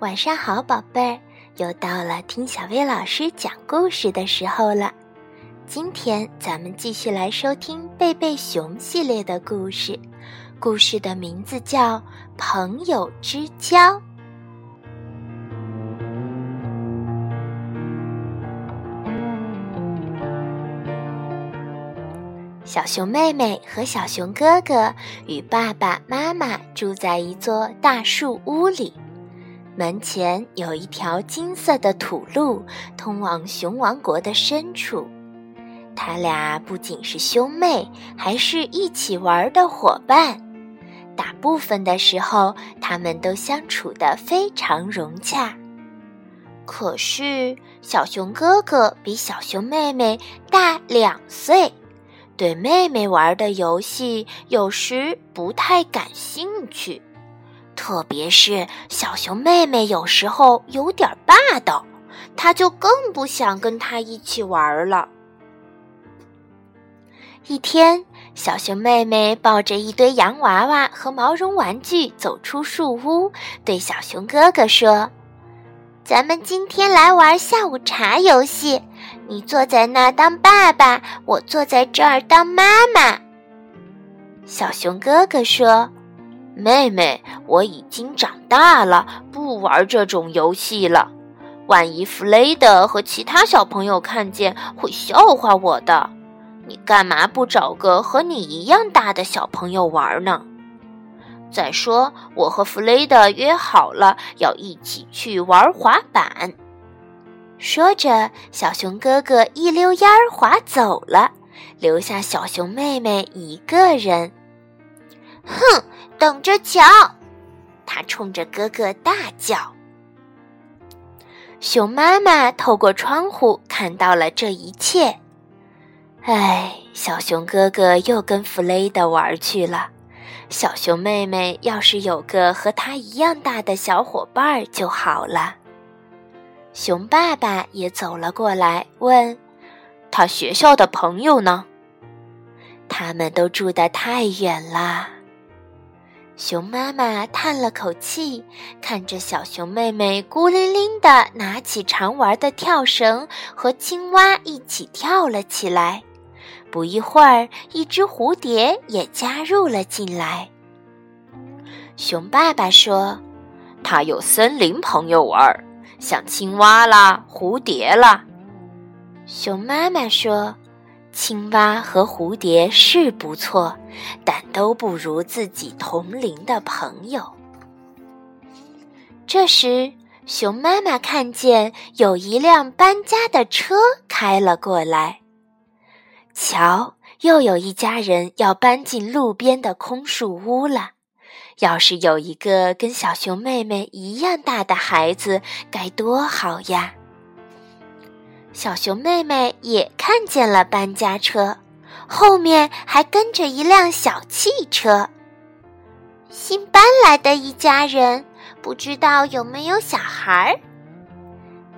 晚上好，宝贝儿，又到了听小薇老师讲故事的时候了。今天咱们继续来收听贝贝熊系列的故事，故事的名字叫《朋友之交》。小熊妹妹和小熊哥哥与爸爸妈妈住在一座大树屋里。门前有一条金色的土路，通往熊王国的深处。他俩不仅是兄妹，还是一起玩的伙伴。大部分的时候，他们都相处得非常融洽。可是，小熊哥哥比小熊妹妹大两岁，对妹妹玩的游戏有时不太感兴趣。特别是小熊妹妹有时候有点霸道，他就更不想跟她一起玩了。一天，小熊妹妹抱着一堆洋娃娃和毛绒玩具走出树屋，对小熊哥哥说：“咱们今天来玩下午茶游戏，你坐在那当爸爸，我坐在这儿当妈妈。”小熊哥哥说。妹妹，我已经长大了，不玩这种游戏了。万一弗雷德和其他小朋友看见，会笑话我的。你干嘛不找个和你一样大的小朋友玩呢？再说，我和弗雷德约好了要一起去玩滑板。说着，小熊哥哥一溜烟儿滑走了，留下小熊妹妹一个人。哼！等着瞧！他冲着哥哥大叫。熊妈妈透过窗户看到了这一切。哎，小熊哥哥又跟弗雷德玩去了。小熊妹妹要是有个和他一样大的小伙伴就好了。熊爸爸也走了过来，问他学校的朋友呢？他们都住得太远了。熊妈妈叹了口气，看着小熊妹妹孤零零地拿起常玩的跳绳，和青蛙一起跳了起来。不一会儿，一只蝴蝶也加入了进来。熊爸爸说：“他有森林朋友玩，像青蛙啦、蝴蝶啦。”熊妈妈说。青蛙和蝴蝶是不错，但都不如自己同龄的朋友。这时，熊妈妈看见有一辆搬家的车开了过来。瞧，又有一家人要搬进路边的空树屋了。要是有一个跟小熊妹妹一样大的孩子，该多好呀！小熊妹妹也看见了搬家车，后面还跟着一辆小汽车。新搬来的一家人，不知道有没有小孩儿。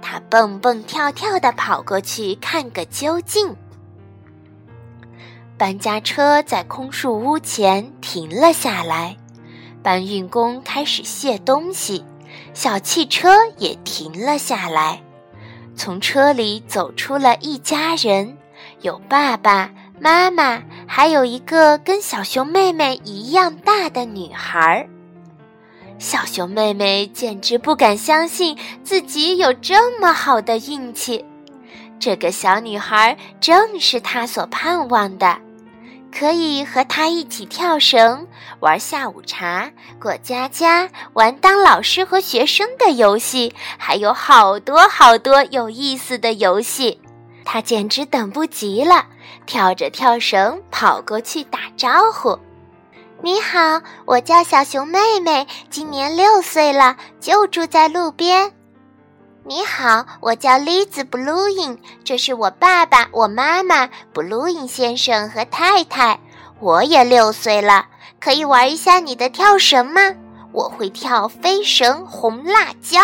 他蹦蹦跳跳地跑过去看个究竟。搬家车在空树屋前停了下来，搬运工开始卸东西，小汽车也停了下来。从车里走出了一家人，有爸爸妈妈，还有一个跟小熊妹妹一样大的女孩。小熊妹妹简直不敢相信自己有这么好的运气，这个小女孩正是她所盼望的。可以和他一起跳绳、玩下午茶、过家家、玩当老师和学生的游戏，还有好多好多有意思的游戏。他简直等不及了，跳着跳绳跑过去打招呼：“你好，我叫小熊妹妹，今年六岁了，就住在路边。”你好，我叫 Liz Bluey，这是我爸爸、我妈妈，Bluey 先生和太太。我也六岁了，可以玩一下你的跳绳吗？我会跳飞绳红辣椒。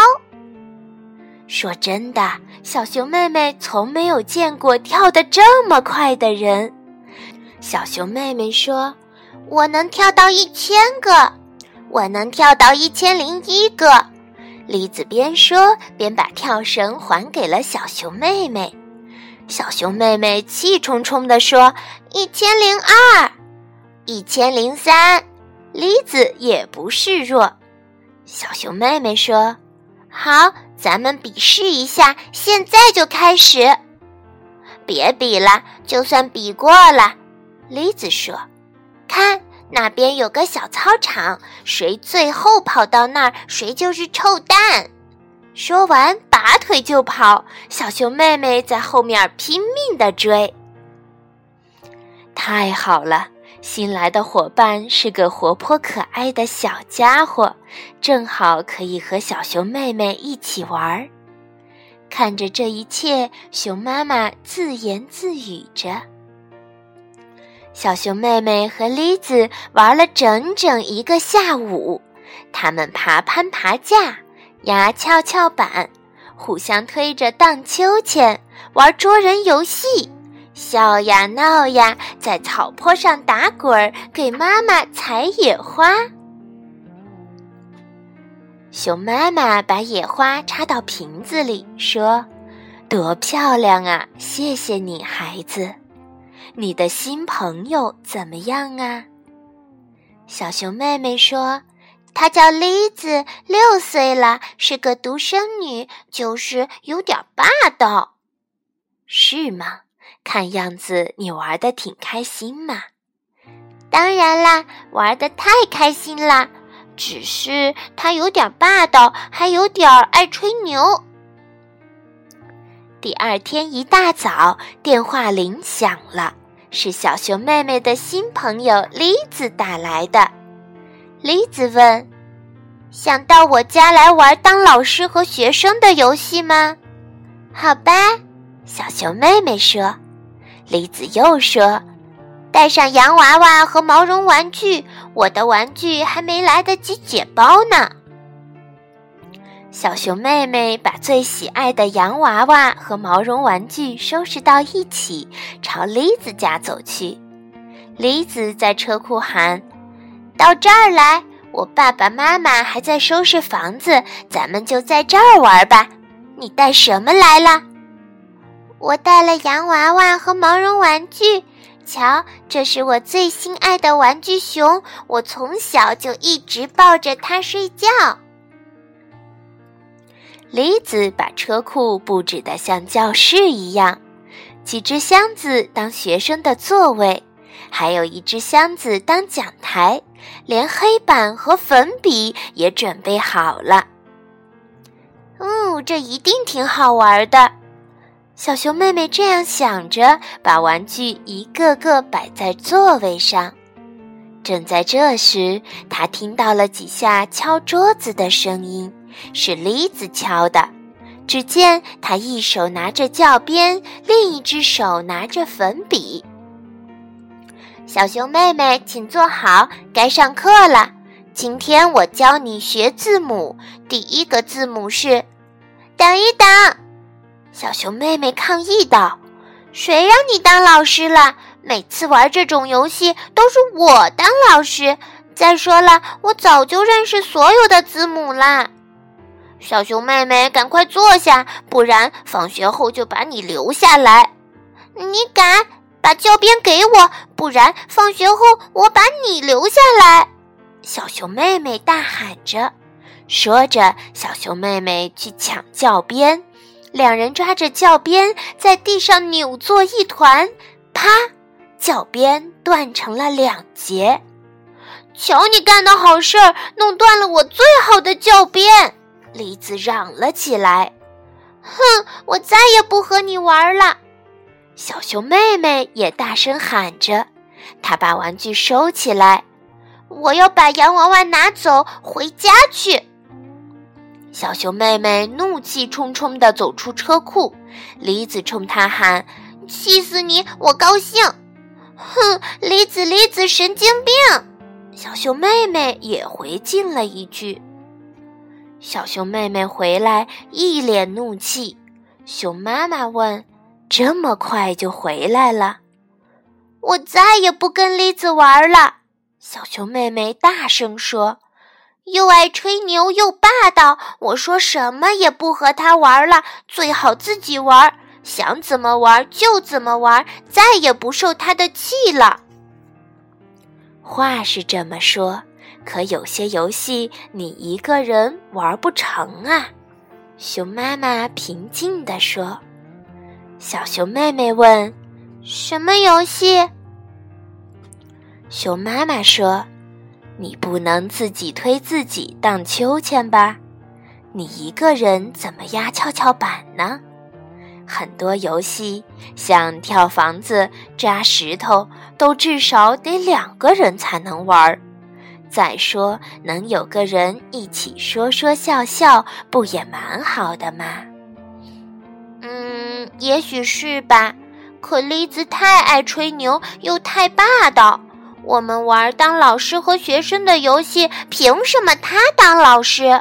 说真的，小熊妹妹从没有见过跳得这么快的人。小熊妹妹说：“我能跳到一千个，我能跳到一千零一个。”栗子边说边把跳绳还给了小熊妹妹。小熊妹妹气冲冲地说：“一千零二，一千零三。”栗子也不示弱。小熊妹妹说：“好，咱们比试一下，现在就开始。”别比了，就算比过了。栗子说：“看，那边有个小操场，谁最后跑到那儿，谁就是臭蛋。”说完，拔腿就跑。小熊妹妹在后面拼命地追。太好了，新来的伙伴是个活泼可爱的小家伙，正好可以和小熊妹妹一起玩。看着这一切，熊妈妈自言自语着。小熊妹妹和栗子玩了整整一个下午，他们爬攀爬架。压跷跷板，互相推着荡秋千，玩捉人游戏，笑呀闹呀，在草坡上打滚儿，给妈妈采野花。熊妈妈把野花插到瓶子里，说：“多漂亮啊！谢谢你，孩子。你的新朋友怎么样啊？”小熊妹妹说。她叫栗子，六岁了，是个独生女，就是有点霸道，是吗？看样子你玩的挺开心嘛。当然啦，玩的太开心啦。只是她有点霸道，还有点爱吹牛。第二天一大早，电话铃响了，是小熊妹妹的新朋友栗子打来的。栗子问：“想到我家来玩当老师和学生的游戏吗？”“好吧。”小熊妹妹说。栗子又说：“带上洋娃娃和毛绒玩具，我的玩具还没来得及解包呢。”小熊妹妹把最喜爱的洋娃娃和毛绒玩具收拾到一起，朝栗子家走去。栗子在车库喊。到这儿来，我爸爸妈妈还在收拾房子，咱们就在这儿玩吧。你带什么来了？我带了洋娃娃和毛绒玩具。瞧，这是我最心爱的玩具熊，我从小就一直抱着它睡觉。李子把车库布置得像教室一样，几只箱子当学生的座位。还有一只箱子当讲台，连黑板和粉笔也准备好了。嗯，这一定挺好玩的。小熊妹妹这样想着，把玩具一个个摆在座位上。正在这时，她听到了几下敲桌子的声音，是栗子敲的。只见他一手拿着教鞭，另一只手拿着粉笔。小熊妹妹，请坐好，该上课了。今天我教你学字母，第一个字母是。等一等，小熊妹妹抗议道：“谁让你当老师了？每次玩这种游戏都是我当老师。再说了，我早就认识所有的字母啦。”小熊妹妹，赶快坐下，不然放学后就把你留下来。你敢？把教鞭给我，不然放学后我把你留下来！小熊妹妹大喊着，说着，小熊妹妹去抢教鞭，两人抓着教鞭在地上扭作一团，啪，教鞭断成了两截。瞧你干的好事儿，弄断了我最好的教鞭！栗子嚷了起来。哼，我再也不和你玩了。小熊妹妹也大声喊着，她把玩具收起来，我要把洋娃娃拿走，回家去。小熊妹妹怒气冲冲地走出车库，梨子冲她喊：“气死你！我高兴。”哼，梨子，梨子，神经病！小熊妹妹也回敬了一句。小熊妹妹回来，一脸怒气。熊妈妈问。这么快就回来了，我再也不跟栗子玩了。小熊妹妹大声说：“又爱吹牛又霸道。我说什么也不和他玩了，最好自己玩，想怎么玩就怎么玩，再也不受他的气了。话是这么说，可有些游戏你一个人玩不成啊。熊妈妈平静地说。小熊妹妹问：“什么游戏？”熊妈妈说：“你不能自己推自己荡秋千吧？你一个人怎么压跷跷板呢？很多游戏，像跳房子、扎石头，都至少得两个人才能玩。再说，能有个人一起说说笑笑，不也蛮好的吗？”嗯，也许是吧。可栗子太爱吹牛，又太霸道。我们玩当老师和学生的游戏，凭什么他当老师？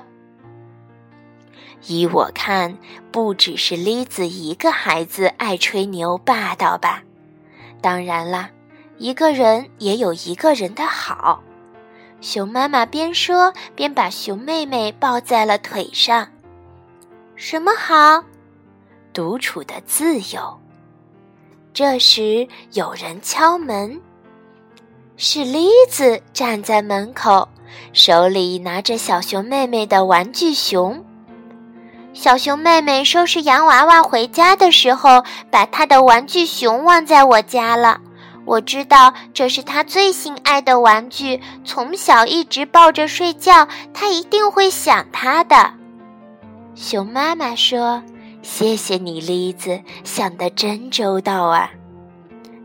依我看，不只是栗子一个孩子爱吹牛霸道吧。当然啦，一个人也有一个人的好。熊妈妈边说边把熊妹妹抱在了腿上。什么好？独处的自由。这时有人敲门。是栗子站在门口，手里拿着小熊妹妹的玩具熊。小熊妹妹收拾洋娃娃回家的时候，把她的玩具熊忘在我家了。我知道这是他最心爱的玩具，从小一直抱着睡觉，他一定会想它的。熊妈妈说：“谢谢你，栗子，想得真周到啊！”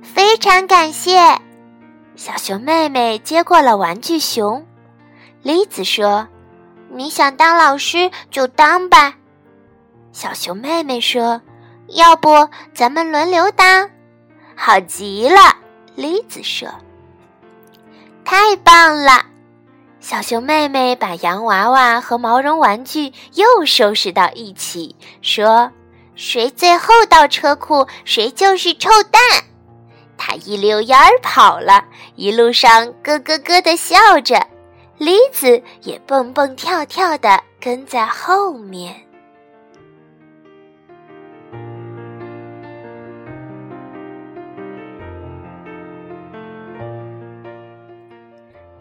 非常感谢。小熊妹妹接过了玩具熊，栗子说：“你想当老师就当吧。”小熊妹妹说：“要不咱们轮流当？”好极了，栗子说：“太棒了！”小熊妹妹把洋娃娃和毛绒玩具又收拾到一起，说：“谁最后到车库，谁就是臭蛋。”他一溜烟儿跑了，一路上咯咯咯的笑着，栗子也蹦蹦跳跳的跟在后面。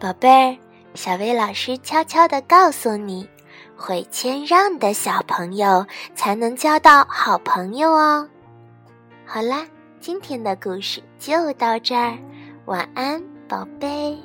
宝贝儿，小薇老师悄悄的告诉你，会谦让的小朋友才能交到好朋友哦。好啦。今天的故事就到这儿，晚安，宝贝。